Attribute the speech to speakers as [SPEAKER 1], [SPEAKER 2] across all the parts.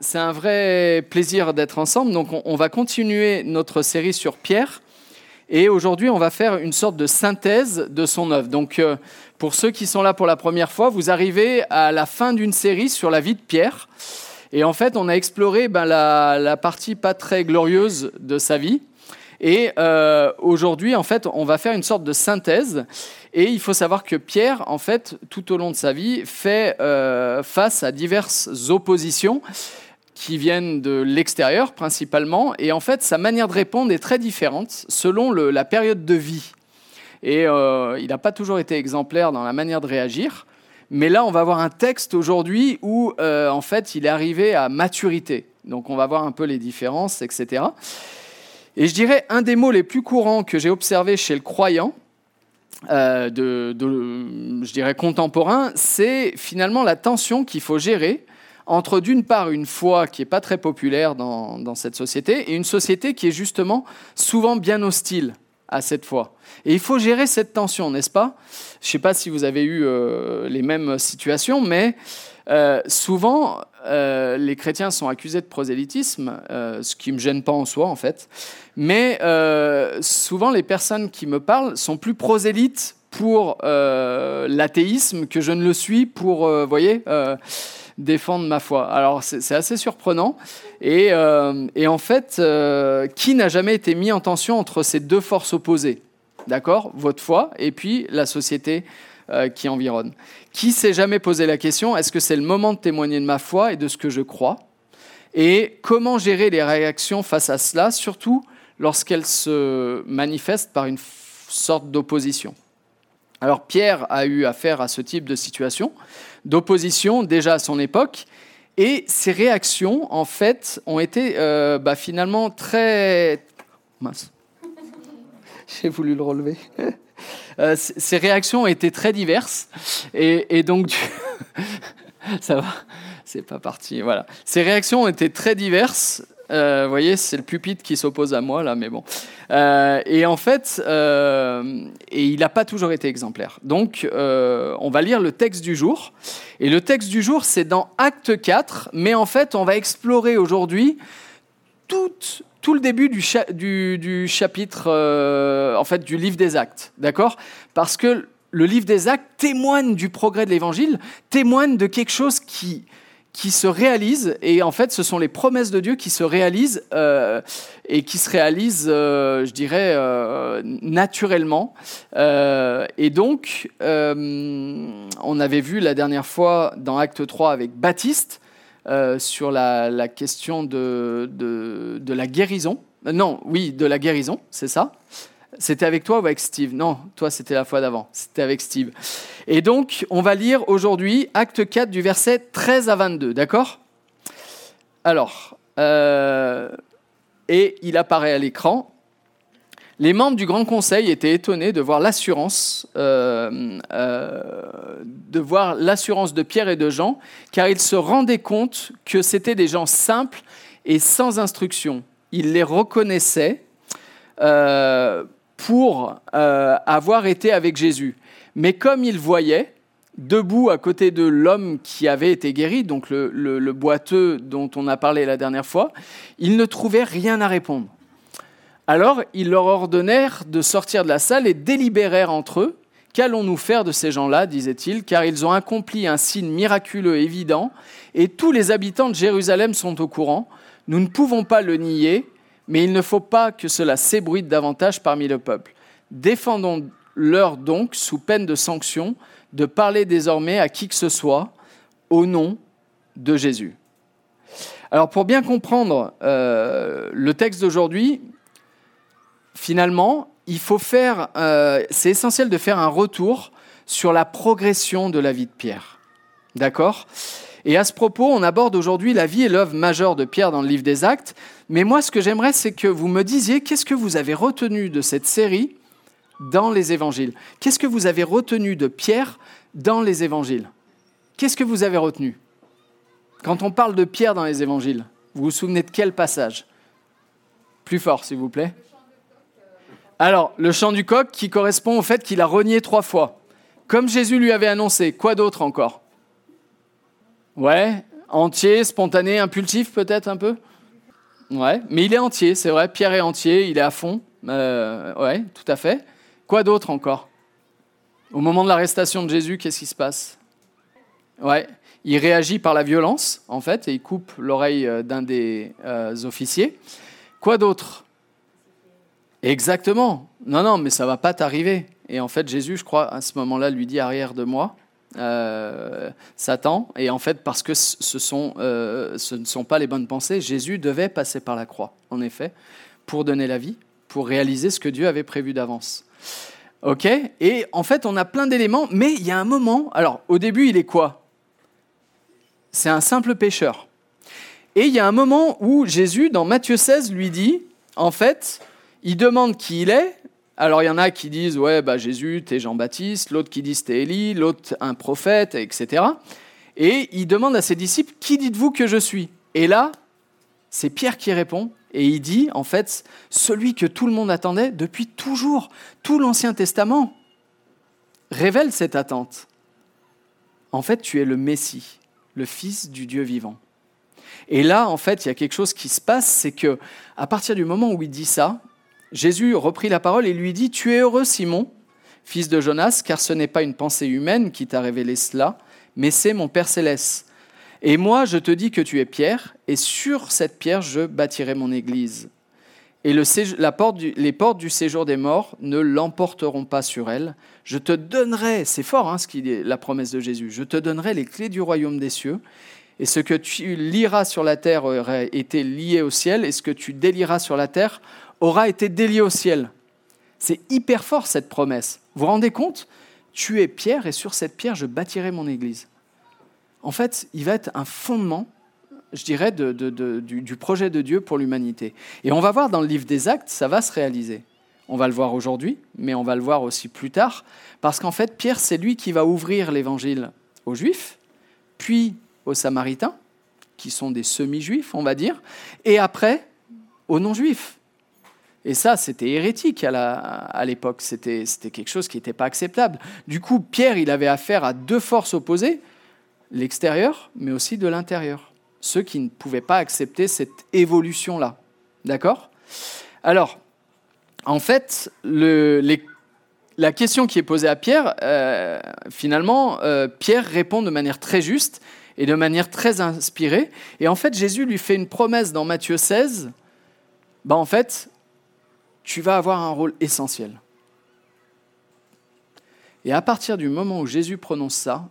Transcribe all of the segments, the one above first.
[SPEAKER 1] C'est un vrai plaisir d'être ensemble. Donc, on, va continuer notre série sur Pierre. Et aujourd'hui, on va faire une sorte de synthèse de son œuvre. Donc, euh, pour ceux qui sont là pour la première fois, vous arrivez à la fin d'une série sur la vie de Pierre. Et en fait, on a exploré ben, la, partie pas très glorieuse de sa vie. Et euh, aujourd'hui, en fait, on va faire une sorte de synthèse. Et il faut savoir que Pierre, en fait, tout au long de sa vie, fait euh, face à diverses oppositions qui viennent de l'extérieur principalement. Et en fait, sa manière de répondre est très différente selon la période de vie. Et euh, il n'a pas toujours été exemplaire dans la manière de réagir. Mais là, on va voir un texte aujourd'hui où, euh, en fait, il est arrivé à maturité. Donc, on va voir un peu les différences, etc. Et je dirais, un des mots les plus courants que j'ai observé chez le croyant, euh, de, je dirais, contemporain, c'est finalement la tension qu'il faut gérer entre d'une part une foi qui n'est pas très populaire dans, cette société et une société qui est justement souvent bien hostile à cette foi. Et il faut gérer cette tension, n'est-ce pas? Je ne sais pas si vous avez eu euh, les mêmes situations, mais euh, souvent, euh, les chrétiens sont accusés de prosélytisme, ce qui ne me gêne pas en soi, en fait. Mais souvent, les personnes qui me parlent sont plus prosélytes pour l'athéisme que je ne le suis pour, voyez, défendre ma foi. Alors c'est assez surprenant. Et, euh, en fait, euh, qui n'a jamais été mis en tension entre ces deux forces opposées? D'accord? Votre foi et puis la société euh, qui environne. Qui s'est jamais posé la question est-ce que c'est le moment de témoigner de ma foi et de ce que je crois? Et comment gérer les réactions face à cela, surtout lorsqu'elles se manifestent par une sorte d'opposition? Alors Pierre a eu affaire à ce type de situation, d'opposition déjà à son époque, et ses réactions, en fait, ont été euh, bah, finalement très... Mince. J'ai voulu le relever. Euh, ces réactions ont été très diverses, et, donc... Ça va C'est pas parti, voilà. Ces réactions ont été très diverses, euh, vous voyez, c'est le pupitre qui s'oppose à moi là, mais bon. Euh, et en fait, euh, et il n'a pas toujours été exemplaire. Donc, on va lire le texte du jour. Et le texte du jour, c'est dans Acte 4, mais en fait, on va explorer aujourd'hui tout, le début du chapitre, en fait, du livre des Actes, d'accord? Parce que le livre des Actes témoigne du progrès de l'Évangile, témoigne de quelque chose qui qui se réalisent, et en fait, ce sont les promesses de Dieu qui se réalisent euh, et qui se réalisent, euh, je dirais, euh, naturellement. et donc, on avait vu la dernière fois dans Acte 3 avec Baptiste sur la, question de, de, de la guérison. Non, oui, de la guérison, c'est ça. C'était avec toi ou avec Steve? Non, toi c'était la fois d'avant, c'était avec Steve. Et donc, on va lire aujourd'hui acte 4 du verset 13 à 22, d'accord? Alors, euh, et il apparaît à l'écran. Les membres du Grand Conseil étaient étonnés de voir l'assurance, euh, euh, de voir l'assurance de Pierre et de Jean, car ils se rendaient compte que c'étaient des gens simples et sans instruction. Ils les reconnaissaient pour euh, avoir été avec Jésus. Mais comme il voyait, debout à côté de l'homme qui avait été guéri, donc le, boiteux dont on a parlé la dernière fois, il ne trouvait rien à répondre. Alors ils leur ordonnèrent de sortir de la salle et délibérèrent entre eux. Qu'allons-nous faire de ces gens-là disait-il, car ils ont accompli un signe miraculeux évident, et tous les habitants de Jérusalem sont au courant. Nous ne pouvons pas le nier, mais il ne faut pas que cela s'ébruite davantage parmi le peuple. Défendons-leur donc, sous peine de sanction, de parler désormais à qui que ce soit au nom de Jésus. Alors pour bien comprendre euh, le texte d'aujourd'hui, finalement, il faut faire, euh, c'est essentiel de faire un retour sur la progression de la vie de Pierre. D'accord? Et à ce propos, on aborde aujourd'hui la vie et l'œuvre majeure de Pierre dans le livre des Actes. Mais moi, ce que j'aimerais, c'est que vous me disiez qu'est-ce que vous avez retenu de cette série dans les évangiles? Qu'est-ce que vous avez retenu de Pierre dans les évangiles? Qu'est-ce que vous avez retenu? Quand on parle de Pierre dans les évangiles, vous vous souvenez de quel passage? Plus fort, s'il vous plaît. Alors, le chant du coq qui correspond au fait qu'il a renié trois fois. Comme Jésus lui avait annoncé, quoi d'autre encore? Ouais, Entier, spontané, impulsif peut-être un peu? Ouais, mais il est entier, c'est vrai. Pierre est entier, il est à fond. Euh, ouais, tout à fait. Quoi d'autre encore? Au moment de l'arrestation de Jésus, qu'est-ce qui se passe? Ouais, il réagit par la violence, en fait, et il coupe l'oreille euh, d'un des euh, officiers. Quoi d'autre? Exactement. Non, non, mais ça va pas t'arriver. Et en fait, Jésus, je crois, à ce moment-là, lui dit arrière de moi, euh, Satan. Et en fait, parce que euh, ce ne sont pas les bonnes pensées, Jésus devait passer par la croix, en effet, pour donner la vie, pour réaliser ce que Dieu avait prévu d'avance. OK? Et en fait, on a plein d'éléments, mais il y a un moment. Alors, au début, il est quoi? C'est un simple pécheur. Et il y a un moment où Jésus, dans Matthieu 16, lui dit, en fait, il demande qui il est. Alors il y en a qui disent ouais bah Jésus t'es Jean-Baptiste, l'autre qui dit t'es Élie, l'autre un prophète, etc. Et il demande à ses disciples qui dites-vous que je suis? Et là c'est Pierre qui répond et il dit en fait celui que tout le monde attendait depuis toujours, tout l'Ancien Testament révèle cette attente. En fait tu es le Messie, le Fils du Dieu vivant. Et là, en fait, il y a quelque chose qui se passe, c'est que à partir du moment où il dit ça, Jésus reprit la parole et lui dit, Tu es heureux, Simon, fils de Jonas, car ce n'est pas une pensée humaine qui t'a révélé cela, mais c'est mon Père céleste. Et moi, je te dis que tu es Pierre, et sur cette pierre, je bâtirai mon Église. Et les portes du séjour des morts ne l'emporteront pas sur elle. Je te donnerai, c'est fort hein, qui est la promesse de Jésus, je te donnerai les clés du royaume des cieux. Et ce que tu liras sur la terre aura été lié au ciel, et ce que tu délieras sur la terre aura été délié au ciel. C'est hyper fort cette promesse. Vous vous rendez compte? Tu es pierre et sur cette pierre je bâtirai mon église. En fait, il va être un fondement, je dirais, du, du projet de Dieu pour l'humanité. Et on va voir dans le livre des actes, ça va se réaliser. On va le voir aujourd'hui, mais on va le voir aussi plus tard, parce qu'en fait, Pierre, c'est lui qui va ouvrir l'évangile aux Juifs, puis aux Samaritains, qui sont des semi-juifs, on va dire, et après aux non-juifs. Et ça, c'était hérétique à l'époque, c'était quelque chose qui n'était pas acceptable. Du coup, Pierre, il avait affaire à deux forces opposées, l'extérieur, mais aussi de l'intérieur. Ceux qui ne pouvaient pas accepter cette évolution-là. D'accord? Alors, en fait, la question qui est posée à Pierre, euh, finalement, euh, Pierre répond de manière très juste et de manière très inspirée. Et en fait, Jésus lui fait une promesse dans Matthieu 16. Ben, en fait, tu vas avoir un rôle essentiel. Et à partir du moment où Jésus prononce ça,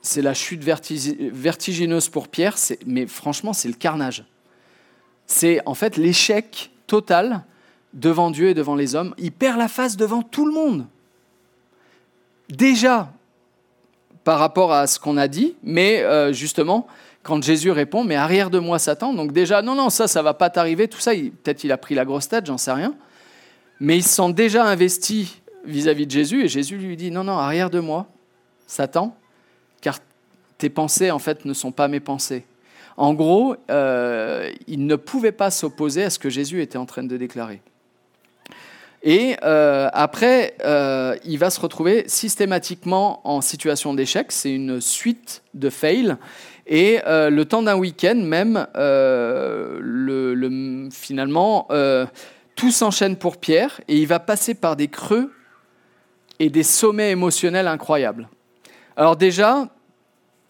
[SPEAKER 1] c'est la chute vertigineuse pour Pierre, mais franchement, c'est le carnage. C'est en fait l'échec total devant Dieu et devant les hommes. Il perd la face devant tout le monde. Déjà, par rapport à ce qu'on a dit, mais euh, justement, quand Jésus répond, mais arrière de moi Satan, donc déjà, non, non, ça, ça va pas t'arriver, tout ça, peut-être il a pris la grosse tête, j'en sais rien, mais il se sent déjà investi vis-à-vis de Jésus, et Jésus lui dit, non, non, arrière de moi, Satan, car tes pensées, en fait, ne sont pas mes pensées. En gros, euh, il ne pouvait pas s'opposer à ce que Jésus était en train de déclarer. Et euh, après, euh, il va se retrouver systématiquement en situation d'échec. C'est une suite de fails. Et euh, le temps d'un week-end même, le, finalement, tout s'enchaîne pour Pierre et il va passer par des creux et des sommets émotionnels incroyables. Alors déjà,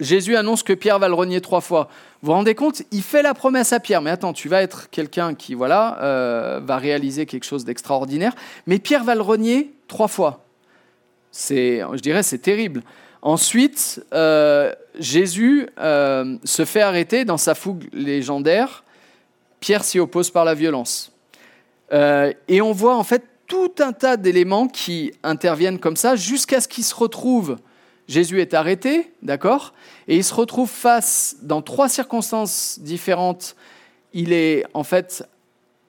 [SPEAKER 1] Jésus annonce que Pierre va le renier trois fois. Vous vous rendez compte Il fait la promesse à Pierre, mais attends, tu vas être quelqu'un qui voilà euh, va réaliser quelque chose d'extraordinaire, mais Pierre va le renier trois fois. C'est, je dirais, c'est terrible. Ensuite, euh, Jésus euh, se fait arrêter dans sa fougue légendaire. Pierre s'y oppose par la violence. et on voit en fait tout un tas d'éléments qui interviennent comme ça jusqu'à ce qu'il se retrouve Jésus est arrêté, d'accord? Et il se retrouve face, dans trois circonstances différentes, il est en fait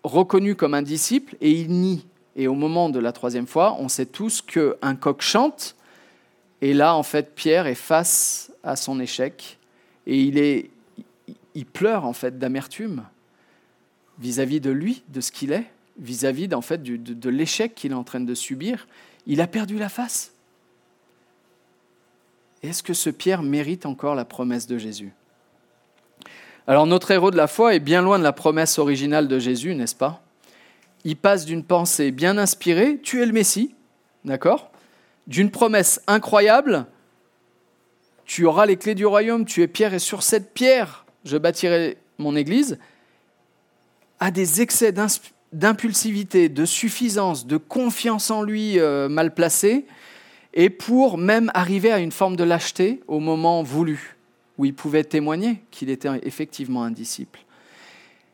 [SPEAKER 1] reconnu comme un disciple et il nie. Et au moment de la troisième fois, on sait tous qu'un coq chante. Et là, en fait, Pierre est face à son échec et il, est, il pleure en fait d'amertume vis-à-vis de lui, de ce qu'il est, vis-à-vis en fait de, de l'échec qu'il est en train de subir. Il a perdu la face. Est-ce que ce Pierre mérite encore la promesse de Jésus? Alors notre héros de la foi est bien loin de la promesse originale de Jésus, n'est-ce pas? Il passe d'une pensée bien inspirée, tu es le Messie, d'accord? D'une promesse incroyable, tu auras les clés du royaume, tu es Pierre, et sur cette pierre, je bâtirai mon Église, à des excès d'impulsivité, de suffisance, de confiance en lui euh, mal placée, et pour même arriver à une forme de lâcheté au moment voulu, où il pouvait témoigner qu'il était effectivement un disciple.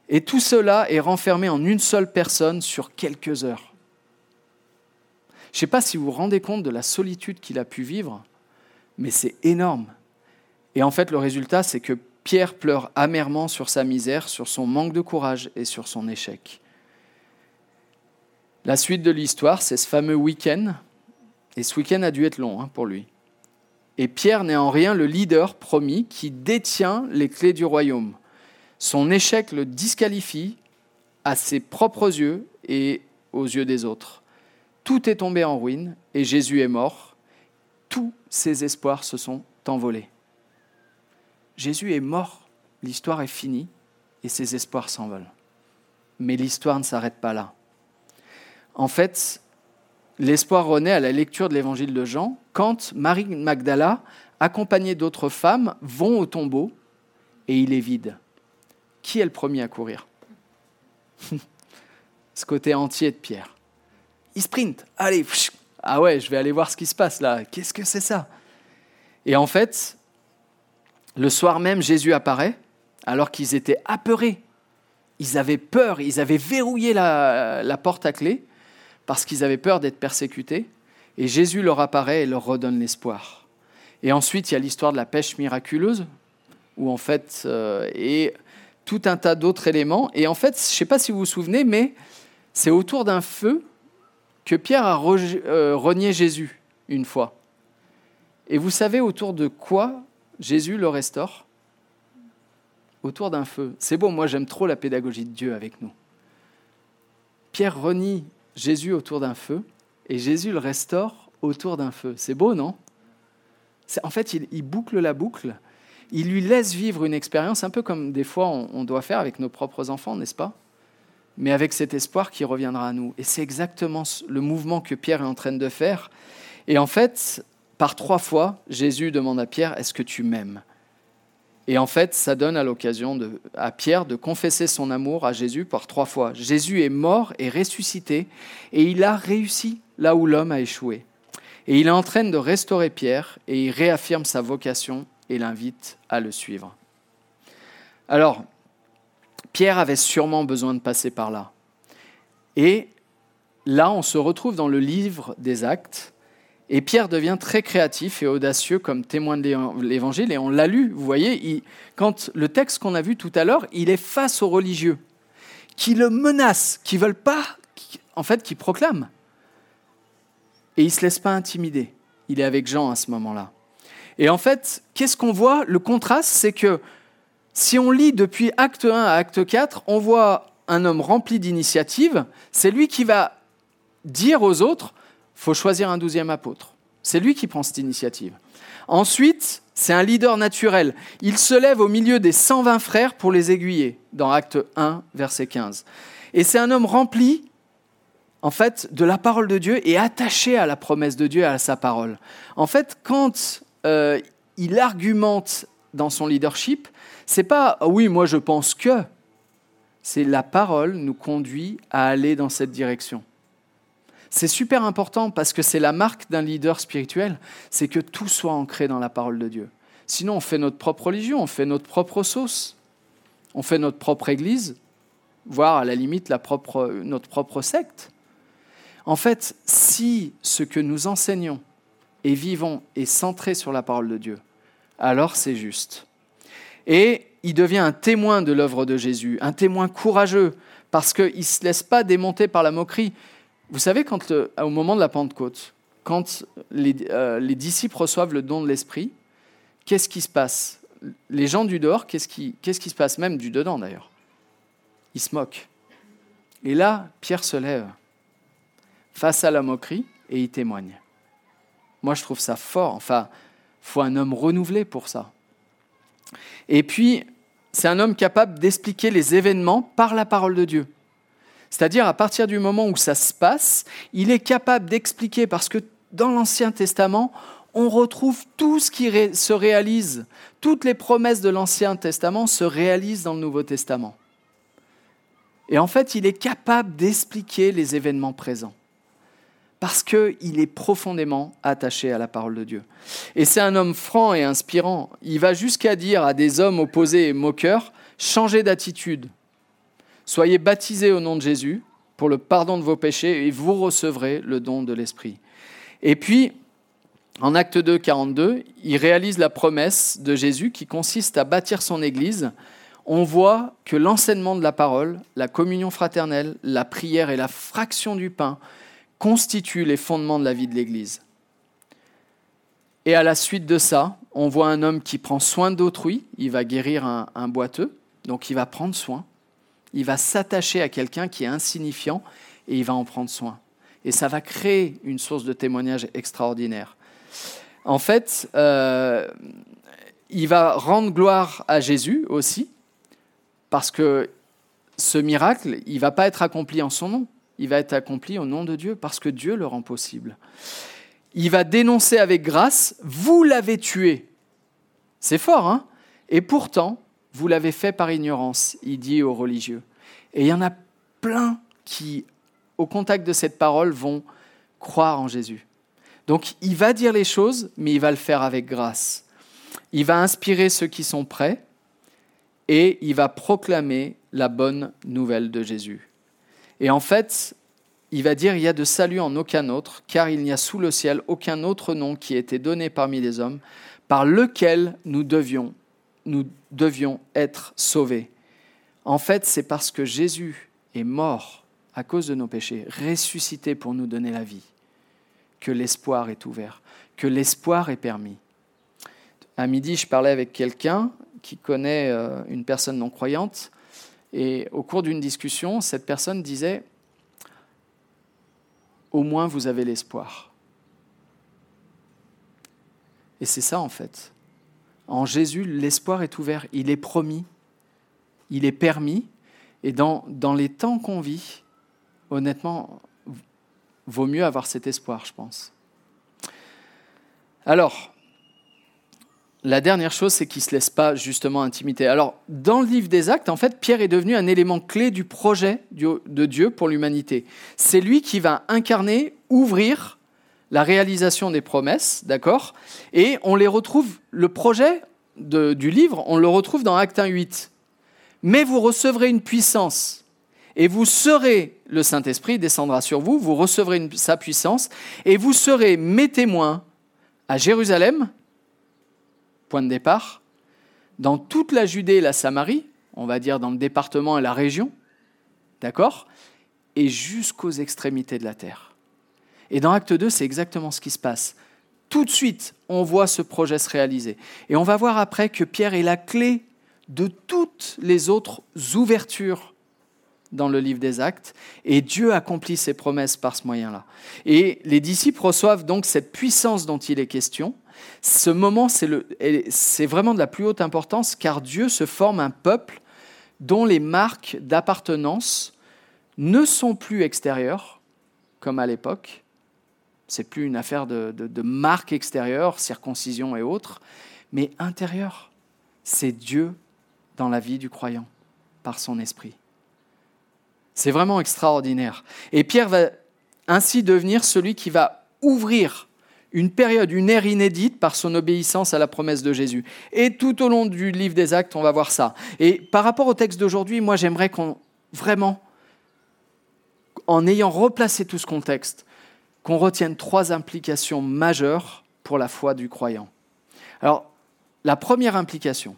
[SPEAKER 1] Et tout cela est renfermé en une seule personne sur quelques heures. Je ne sais pas si vous vous rendez compte de la solitude qu'il a pu vivre, mais c'est énorme. Et en fait, le résultat, c'est que Pierre pleure amèrement sur sa misère, sur son manque de courage et sur son échec. La suite de l'histoire, c'est ce fameux week-end. Et ce week-end a dû être long hein, pour lui. Et Pierre n'est en rien le leader promis qui détient les clés du royaume. Son échec le disqualifie à ses propres yeux et aux yeux des autres. Tout est tombé en ruine et Jésus est mort. Tous ses espoirs se sont envolés. Jésus est mort, l'histoire est finie et ses espoirs s'envolent. Mais l'histoire ne s'arrête pas là. En fait, l'espoir renaît à la lecture de l'évangile de Jean quand Marie Magdala, accompagnée d'autres femmes, vont au tombeau et il est vide. Qui est le premier à courir? Ce côté entier de Pierre. Il sprint. Allez, ah ouais, je vais aller voir ce qui se passe là. Qu'est-ce que c'est ça? Et en fait, le soir même, Jésus apparaît alors qu'ils étaient apeurés. Ils avaient peur, ils avaient verrouillé la, porte à clé parce qu'ils avaient peur d'être persécutés. Et Jésus leur apparaît et leur redonne l'espoir. Et ensuite, il y a l'histoire de la pêche miraculeuse, où en fait, euh, et tout un tas d'autres éléments. Et en fait, je ne sais pas si vous vous souvenez, mais c'est autour d'un feu que Pierre a euh, renié Jésus une fois. Et vous savez autour de quoi Jésus le restaure? Autour d'un feu. C'est beau, moi j'aime trop la pédagogie de Dieu avec nous. Pierre renie Jésus autour d'un feu et Jésus le restaure autour d'un feu. C'est beau, non? En fait, il, boucle la boucle. Il lui laisse vivre une expérience un peu comme des fois on doit faire avec nos propres enfants, n'est-ce pas? Mais avec cet espoir qui reviendra à nous. Et c'est exactement le mouvement que Pierre est en train de faire. Et en fait, par trois fois, Jésus demande à Pierre, est-ce que tu m'aimes? Et en fait, ça donne à l'occasion à Pierre de confesser son amour à Jésus par trois fois. Jésus est mort et ressuscité, et il a réussi là où l'homme a échoué. Et il est en train de restaurer Pierre, et il réaffirme sa vocation et l'invite à le suivre. Alors, Pierre avait sûrement besoin de passer par là. Et là, on se retrouve dans le livre des actes, et Pierre devient très créatif et audacieux comme témoin de l'Évangile. Et on l'a lu, vous voyez, quand le texte qu'on a vu tout à l'heure, il est face aux religieux, qui le menacent, qui veulent pas, en fait, qui proclament. Et il ne se laisse pas intimider. Il est avec Jean à ce moment-là. Et en fait, qu'est-ce qu'on voit? Le contraste, c'est que si on lit depuis acte 1 à acte 4, on voit un homme rempli d'initiative. C'est lui qui va dire aux autres faut choisir un douzième apôtre. C'est lui qui prend cette initiative. Ensuite, c'est un leader naturel. Il se lève au milieu des 120 frères pour les aiguiller, dans Acte 1, verset 15. Et c'est un homme rempli, en fait, de la parole de Dieu et attaché à la promesse de Dieu et à sa parole. En fait, quand euh, il argumente dans son leadership, c'est pas ah oui, moi je pense que. C'est la parole nous conduit à aller dans cette direction. C'est super important parce que c'est la marque d'un leader spirituel, c'est que tout soit ancré dans la parole de Dieu. Sinon, on fait notre propre religion, on fait notre propre sauce, on fait notre propre église, voire à la limite la propre, notre propre secte. En fait, si ce que nous enseignons et vivons est centré sur la parole de Dieu, alors c'est juste. Et il devient un témoin de l'œuvre de Jésus, un témoin courageux, parce qu'il ne se laisse pas démonter par la moquerie. Vous savez, quand au moment de la Pentecôte, quand euh, les, disciples reçoivent le don de l'Esprit, qu'est-ce qui se passe? Les gens du dehors, qu'est-ce qui, qu'est-ce qui se passe Même du dedans d'ailleurs? Ils se moquent. Et là, Pierre se lève face à la moquerie et il témoigne. Moi, je trouve ça fort. Enfin, faut un homme renouvelé pour ça. Et puis, c'est un homme capable d'expliquer les événements par la parole de Dieu. C'est-à-dire, à partir du moment où ça se passe, il est capable d'expliquer, parce que dans l'Ancien Testament, on retrouve tout ce qui se réalise, toutes les promesses de l'Ancien Testament se réalisent dans le Nouveau Testament. Et en fait, il est capable d'expliquer les événements présents parce qu'il est profondément attaché à la parole de Dieu. Et c'est un homme franc et inspirant. Il va jusqu'à dire à des hommes opposés et moqueurs, changez d'attitude. Soyez baptisés au nom de Jésus pour le pardon de vos péchés et vous recevrez le don de l'Esprit. Et puis, en acte 2, 42, il réalise la promesse de Jésus qui consiste à bâtir son Église. On voit que l'enseignement de la parole, la communion fraternelle, la prière et la fraction du pain constituent les fondements de la vie de l'Église. Et à la suite de ça, on voit un homme qui prend soin d'autrui, il va guérir un, boiteux, donc il va prendre soin, il va s'attacher à quelqu'un qui est insignifiant et il va en prendre soin. Et ça va créer une source de témoignage extraordinaire. En fait, euh, il va rendre gloire à Jésus aussi, parce que ce miracle, il ne va pas être accompli en son nom il va être accompli au nom de Dieu, parce que Dieu le rend possible. Il va dénoncer avec grâce, vous l'avez tué. C'est fort, hein? Et pourtant, vous l'avez fait par ignorance, il dit aux religieux. Et il y en a plein qui, au contact de cette parole, vont croire en Jésus. Donc il va dire les choses, mais il va le faire avec grâce. Il va inspirer ceux qui sont prêts et il va proclamer la bonne nouvelle de Jésus. Et en fait, il va dire, il y a de salut en aucun autre, car il n'y a sous le ciel aucun autre nom qui ait été donné parmi les hommes, par lequel nous devions, nous devions être sauvés. En fait, c'est parce que Jésus est mort à cause de nos péchés, ressuscité pour nous donner la vie, que l'espoir est ouvert, que l'espoir est permis. À midi, je parlais avec quelqu'un qui connaît euh, une personne non croyante et au cours d'une discussion, cette personne disait, au moins vous avez l'espoir. Et c'est ça en fait. En Jésus, l'espoir est ouvert, il est promis, il est permis, et dans, dans les temps qu'on vit, honnêtement, vaut mieux avoir cet espoir, je pense. Alors, la dernière chose, c'est qu'il ne se laisse pas justement intimider. Alors, dans le livre des actes, en fait, Pierre est devenu un élément clé du projet de Dieu pour l'humanité. C'est lui qui va incarner, ouvrir la réalisation des promesses, d'accord? Et on les retrouve, le projet du livre, on le retrouve dans Acte 1, 8. Mais vous recevrez une puissance et vous serez, le Saint-Esprit descendra sur vous, vous recevrez sa puissance et vous serez mes témoins à Jérusalem, point de départ, dans toute la Judée et la Samarie, on va dire dans le département et la région, d'accord Et jusqu'aux extrémités de la terre. Et dans Acte 2, c'est exactement ce qui se passe. Tout de suite, on voit ce projet se réaliser. Et on va voir après que Pierre est la clé de toutes les autres ouvertures dans le livre des actes, et Dieu accomplit ses promesses par ce moyen-là. Et les disciples reçoivent donc cette puissance dont il est question, ce moment, c'est vraiment de la plus haute importance car Dieu se forme un peuple dont les marques d'appartenance ne sont plus extérieures, comme à l'époque. C'est plus une affaire de, de, marques extérieures, circoncision et autres, mais intérieures. C'est Dieu dans la vie du croyant, par son esprit. C'est vraiment extraordinaire. Et Pierre va ainsi devenir celui qui va ouvrir une période, une ère inédite par son obéissance à la promesse de Jésus. Et tout au long du livre des actes, on va voir ça. Et par rapport au texte d'aujourd'hui, moi j'aimerais qu'on, vraiment, en ayant replacé tout ce contexte, qu'on retienne trois implications majeures pour la foi du croyant. Alors, la première implication,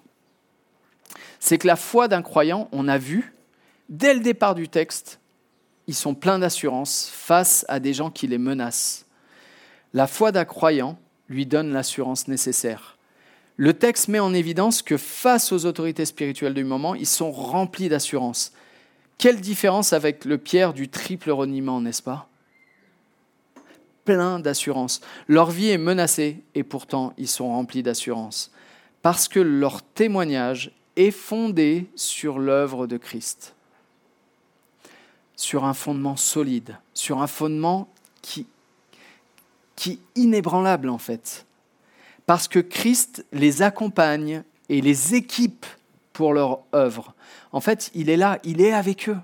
[SPEAKER 1] c'est que la foi d'un croyant, on a vu, dès le départ du texte, ils sont pleins d'assurance face à des gens qui les menacent la foi d'un croyant lui donne l'assurance nécessaire. Le texte met en évidence que face aux autorités spirituelles du moment, ils sont remplis d'assurance. Quelle différence avec le Pierre du triple reniement, n'est-ce pas? Pleins d'assurance. Leur vie est menacée et pourtant ils sont remplis d'assurance. Parce que leur témoignage est fondé sur l'œuvre de Christ. Sur un fondement solide, sur un fondement qui, qui est inébranlable en fait. Parce que Christ les accompagne et les équipe pour leur œuvre. En fait, il est là, il est avec eux,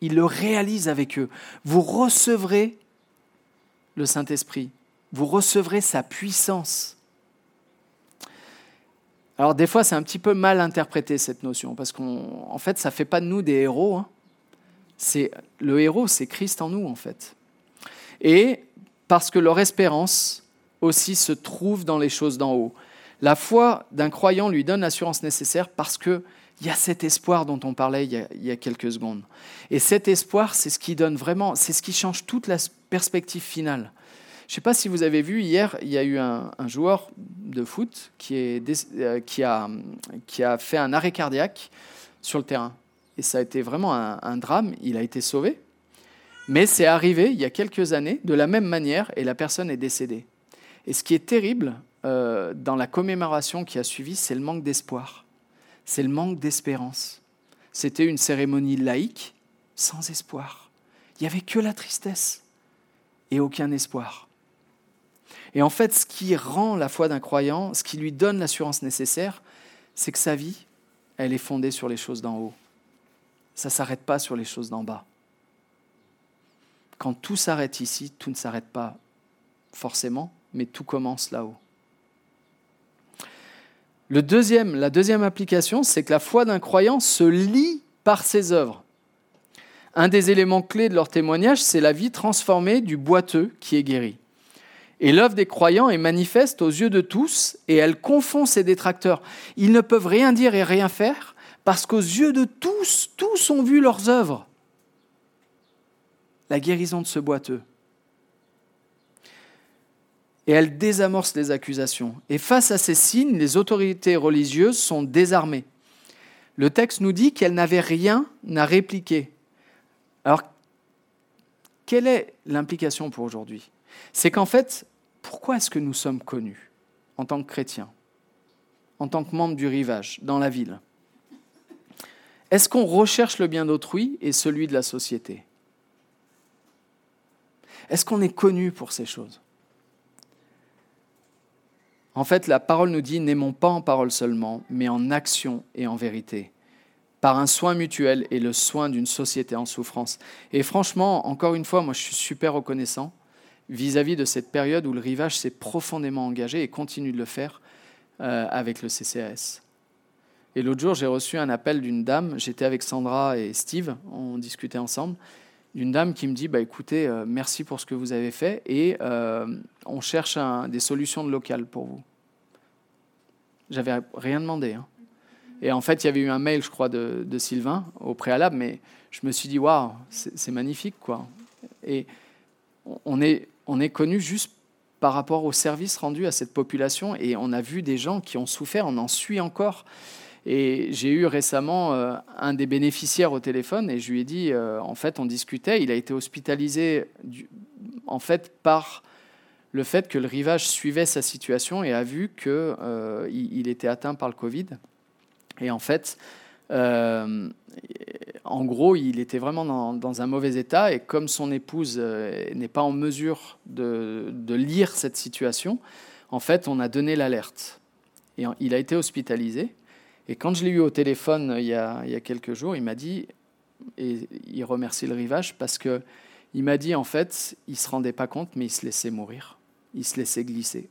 [SPEAKER 1] il le réalise avec eux. Vous recevrez le Saint-Esprit, vous recevrez sa puissance. Alors des fois, c'est un petit peu mal interprété cette notion, parce qu'en fait, ça ne fait pas de nous des héros. Hein. C'est le héros, c'est Christ en nous, en fait. Et parce que leur espérance aussi se trouve dans les choses d'en haut. La foi d'un croyant lui donne l'assurance nécessaire parce qu'il y a cet espoir dont on parlait il y, a, quelques secondes. Et cet espoir, c'est ce qui donne vraiment, c'est ce qui change toute la perspective finale. Je ne sais pas si vous avez vu, hier, il y a eu un, joueur de foot euh, qui, a, fait un arrêt cardiaque sur le terrain. Et ça a été vraiment un drame. Il a été sauvé. Mais c'est arrivé il y a quelques années de la même manière et la personne est décédée. Et ce qui est terrible, euh, dans la commémoration qui a suivi, c'est le manque d'espoir, c'est le manque d'espérance. C'était une cérémonie laïque sans espoir. Il n'y avait que la tristesse et aucun espoir. Et en fait, ce qui rend la foi d'un croyant, ce qui lui donne l'assurance nécessaire, c'est que sa vie, elle est fondée sur les choses d'en haut. Ça ne s'arrête pas sur les choses d'en bas. Quand tout s'arrête ici, tout ne s'arrête pas forcément, mais tout commence là-haut. Le deuxième, la deuxième application, c'est que la foi d'un croyant se lie par ses œuvres. Un des éléments clés de leur témoignage, c'est la vie transformée du boiteux qui est guéri. Et l'œuvre des croyants est manifeste aux yeux de tous et elle confond ses détracteurs. Ils ne peuvent rien dire et rien faire parce qu'aux yeux de tous, tous ont vu leurs œuvres. La guérison de ce boiteux, et elle désamorce les accusations. Et face à ces signes, les autorités religieuses sont désarmées. Le texte nous dit qu'elles n'avaient rien à répliquer. Alors, quelle est l'implication pour aujourd'hui? C'est qu'en fait, pourquoi est-ce que nous sommes connus en tant que chrétiens, en tant que membres du rivage, dans la ville? Est-ce qu'on recherche le bien d'autrui et celui de la société? Est-ce qu'on est connu pour ces choses? En fait, la parole nous dit n'aimons pas en parole seulement, mais en action et en vérité, par un soin mutuel et le soin d'une société en souffrance. Et franchement, encore une fois, moi je suis super reconnaissant vis-à-vis de cette période où le rivage s'est profondément engagé et continue de le faire euh, avec le CCAS. Et l'autre jour, j'ai reçu un appel d'une dame, j'étais avec Sandra et Steve, on discutait ensemble, d'une dame qui me dit bah, écoutez, euh, merci pour ce que vous avez fait et euh, on cherche des solutions de local pour vous. J'avais rien demandé. Hein. Et en fait, il y avait eu un mail, je crois, de, Sylvain au préalable, mais je me suis dit waouh, c'est magnifique quoi. Et on est, on est connu juste par rapport au service rendu à cette population et on a vu des gens qui ont souffert, on en suit encore. Et j'ai eu récemment euh, un des bénéficiaires au téléphone et je lui ai dit, euh, en fait, on discutait, il a été hospitalisé en fait par le fait que le rivage suivait sa situation et a vu qu'il euh, il était atteint par le Covid. Et en fait, en gros, il était vraiment dans, dans, un mauvais état et comme son épouse n'est pas en mesure de, de, lire cette situation, en fait, on a donné l'alerte. Et il a été hospitalisé. Et quand je l'ai eu au téléphone euh, il y, a, il y a quelques jours, il m'a dit, et il remercie le rivage parce que il m'a dit en fait, il se rendait pas compte, mais il se laissait mourir, il se laissait glisser,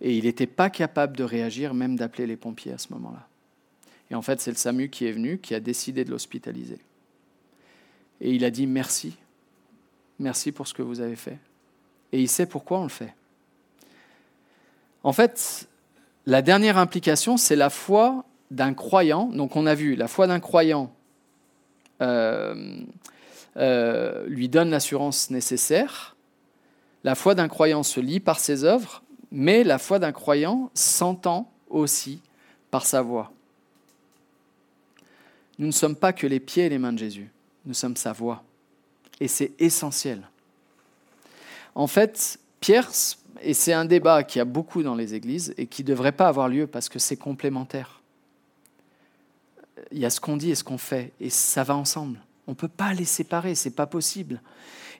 [SPEAKER 1] et il n'était pas capable de réagir, même d'appeler les pompiers à ce moment-là. Et en fait, c'est le SAMU qui est venu, qui a décidé de l'hospitaliser. Et il a dit merci, merci pour ce que vous avez fait. Et il sait pourquoi on le fait. En fait, la dernière implication, c'est la foi d'un croyant. Donc on a vu, la foi d'un croyant euh, euh, lui donne l'assurance nécessaire. La foi d'un croyant se lie par ses œuvres, mais la foi d'un croyant s'entend aussi par sa voix. Nous ne sommes pas que les pieds et les mains de Jésus, nous sommes sa voix. Et c'est essentiel. En fait, Pierre, et c'est un débat qui a beaucoup dans les églises et qui ne devrait pas avoir lieu parce que c'est complémentaire. Il y a ce qu'on dit et ce qu'on fait, et ça va ensemble. On ne peut pas les séparer, c'est pas possible.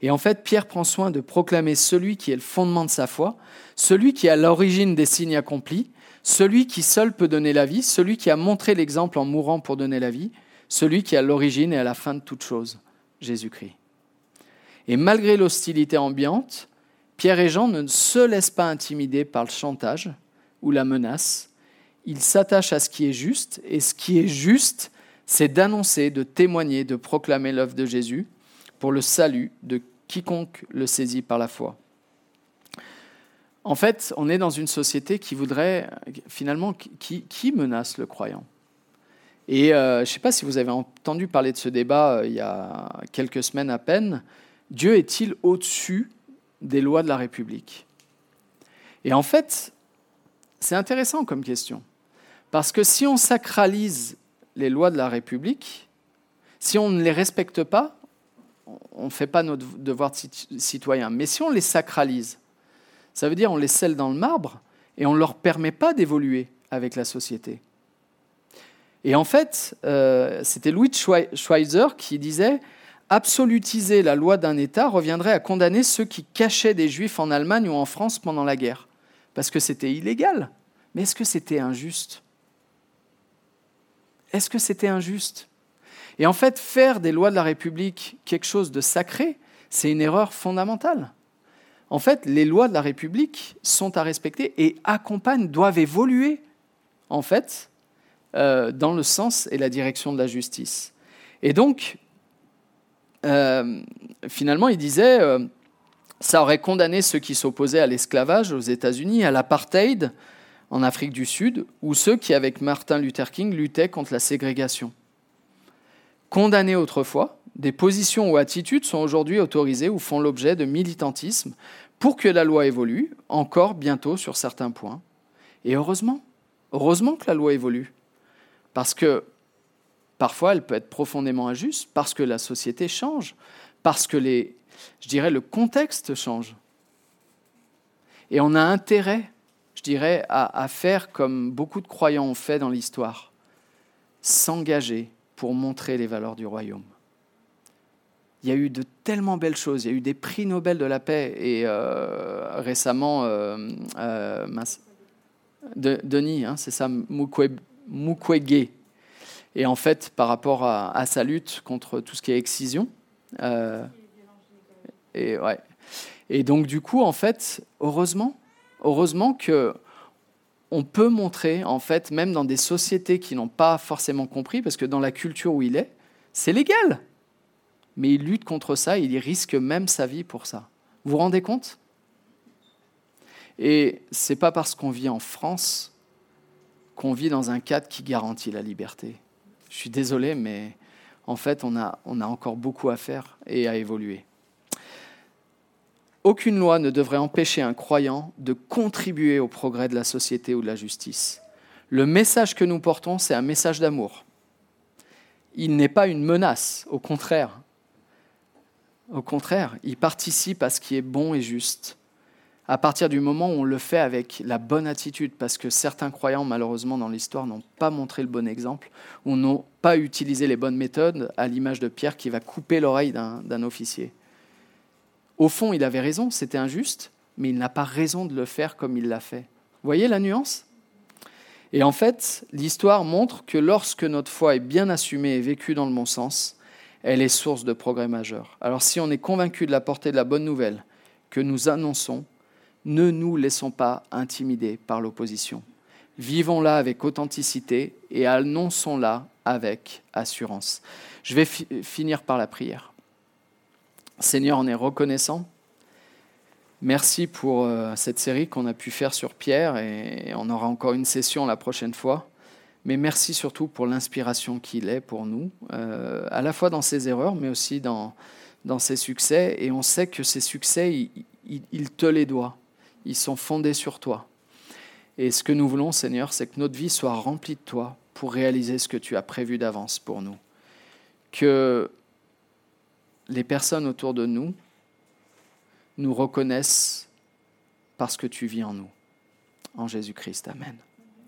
[SPEAKER 1] Et en fait, Pierre prend soin de proclamer celui qui est le fondement de sa foi, celui qui est à l'origine des signes accomplis, celui qui seul peut donner la vie, celui qui a montré l'exemple en mourant pour donner la vie, celui qui est à l'origine et à la fin de toute chose, Jésus-Christ. Et malgré l'hostilité ambiante, Pierre et Jean ne se laissent pas intimider par le chantage ou la menace. Ils s'attachent à ce qui est juste, et ce qui est juste, c'est d'annoncer, de témoigner, de proclamer l'œuvre de Jésus pour le salut de quiconque le saisit par la foi. En fait, on est dans une société qui voudrait, finalement, qui, menace le croyant. Et euh, je ne sais pas si vous avez entendu parler de ce débat euh, il y a quelques semaines à peine. Dieu est-il au-dessus des lois de la République Et en fait, c'est intéressant comme question. Parce que si on sacralise les lois de la République, si on ne les respecte pas, on ne fait pas notre devoir de citoyen. Mais si on les sacralise, ça veut dire on les scelle dans le marbre et on ne leur permet pas d'évoluer avec la société. Et en fait, euh, c'était Louis Schweizer qui disait Absolutiser la loi d'un État reviendrait à condamner ceux qui cachaient des juifs en Allemagne ou en France pendant la guerre, parce que c'était illégal. Mais est-ce que c'était injuste? Est-ce que c'était injuste? Et en fait, faire des lois de la République quelque chose de sacré, c'est une erreur fondamentale. En fait, les lois de la République sont à respecter et accompagnent, doivent évoluer, en fait, euh, dans le sens et la direction de la justice. Et donc, euh, finalement, il disait, euh, ça aurait condamné ceux qui s'opposaient à l'esclavage aux États-Unis, à l'apartheid en Afrique du Sud, ou ceux qui, avec Martin Luther King, luttaient contre la ségrégation. Condamnés autrefois, des positions ou attitudes sont aujourd'hui autorisées ou font l'objet de militantisme pour que la loi évolue, encore bientôt sur certains points. Et heureusement, heureusement que la loi évolue. Parce que Parfois, elle peut être profondément injuste parce que la société change, parce que les, je dirais, le contexte change. Et on a intérêt, je dirais, à, faire comme beaucoup de croyants ont fait dans l'histoire, s'engager pour montrer les valeurs du royaume. Il y a eu de tellement belles choses. Il y a eu des prix Nobel de la paix et euh, récemment, euh, euh, Denis, hein, c'est ça, Mukwege, et en fait, par rapport à, sa lutte contre tout ce qui est excision. Euh, et, ouais. et donc, du coup, en fait, heureusement, heureusement que on peut montrer, en fait, même dans des sociétés qui n'ont pas forcément compris, parce que dans la culture où il est, c'est légal. Mais il lutte contre ça, il risque même sa vie pour ça. Vous vous rendez compte? Et c'est pas parce qu'on vit en France qu'on vit dans un cadre qui garantit la liberté. Je suis désolé, mais en fait, on a, encore beaucoup à faire et à évoluer. Aucune loi ne devrait empêcher un croyant de contribuer au progrès de la société ou de la justice. Le message que nous portons, c'est un message d'amour. Il n'est pas une menace, au contraire. Au contraire, il participe à ce qui est bon et juste à partir du moment où on le fait avec la bonne attitude, parce que certains croyants, malheureusement, dans l'histoire, n'ont pas montré le bon exemple, ou n'ont pas utilisé les bonnes méthodes, à l'image de Pierre qui va couper l'oreille d'un officier. Au fond, il avait raison, c'était injuste, mais il n'a pas raison de le faire comme il l'a fait. Vous voyez la nuance? Et en fait, l'histoire montre que lorsque notre foi est bien assumée et vécue dans le bon sens, elle est source de progrès majeur. Alors si on est convaincu de la portée de la bonne nouvelle que nous annonçons, ne nous laissons pas intimider par l'opposition. Vivons-la avec authenticité et annonçons-la avec assurance. Je vais finir par la prière. Seigneur, on est reconnaissant. Merci pour euh, cette série qu'on a pu faire sur Pierre et on aura encore une session la prochaine fois. Mais merci surtout pour l'inspiration qu'il est pour nous, euh, à la fois dans ses erreurs, mais aussi dans, ses succès. Et on sait que ces succès, il te les doit ils sont fondés sur toi. Et ce que nous voulons, Seigneur, c'est que notre vie soit remplie de toi pour réaliser ce que tu as prévu d'avance pour nous. Que les personnes autour de nous nous reconnaissent parce que tu vis en nous. En Jésus-Christ, Amen.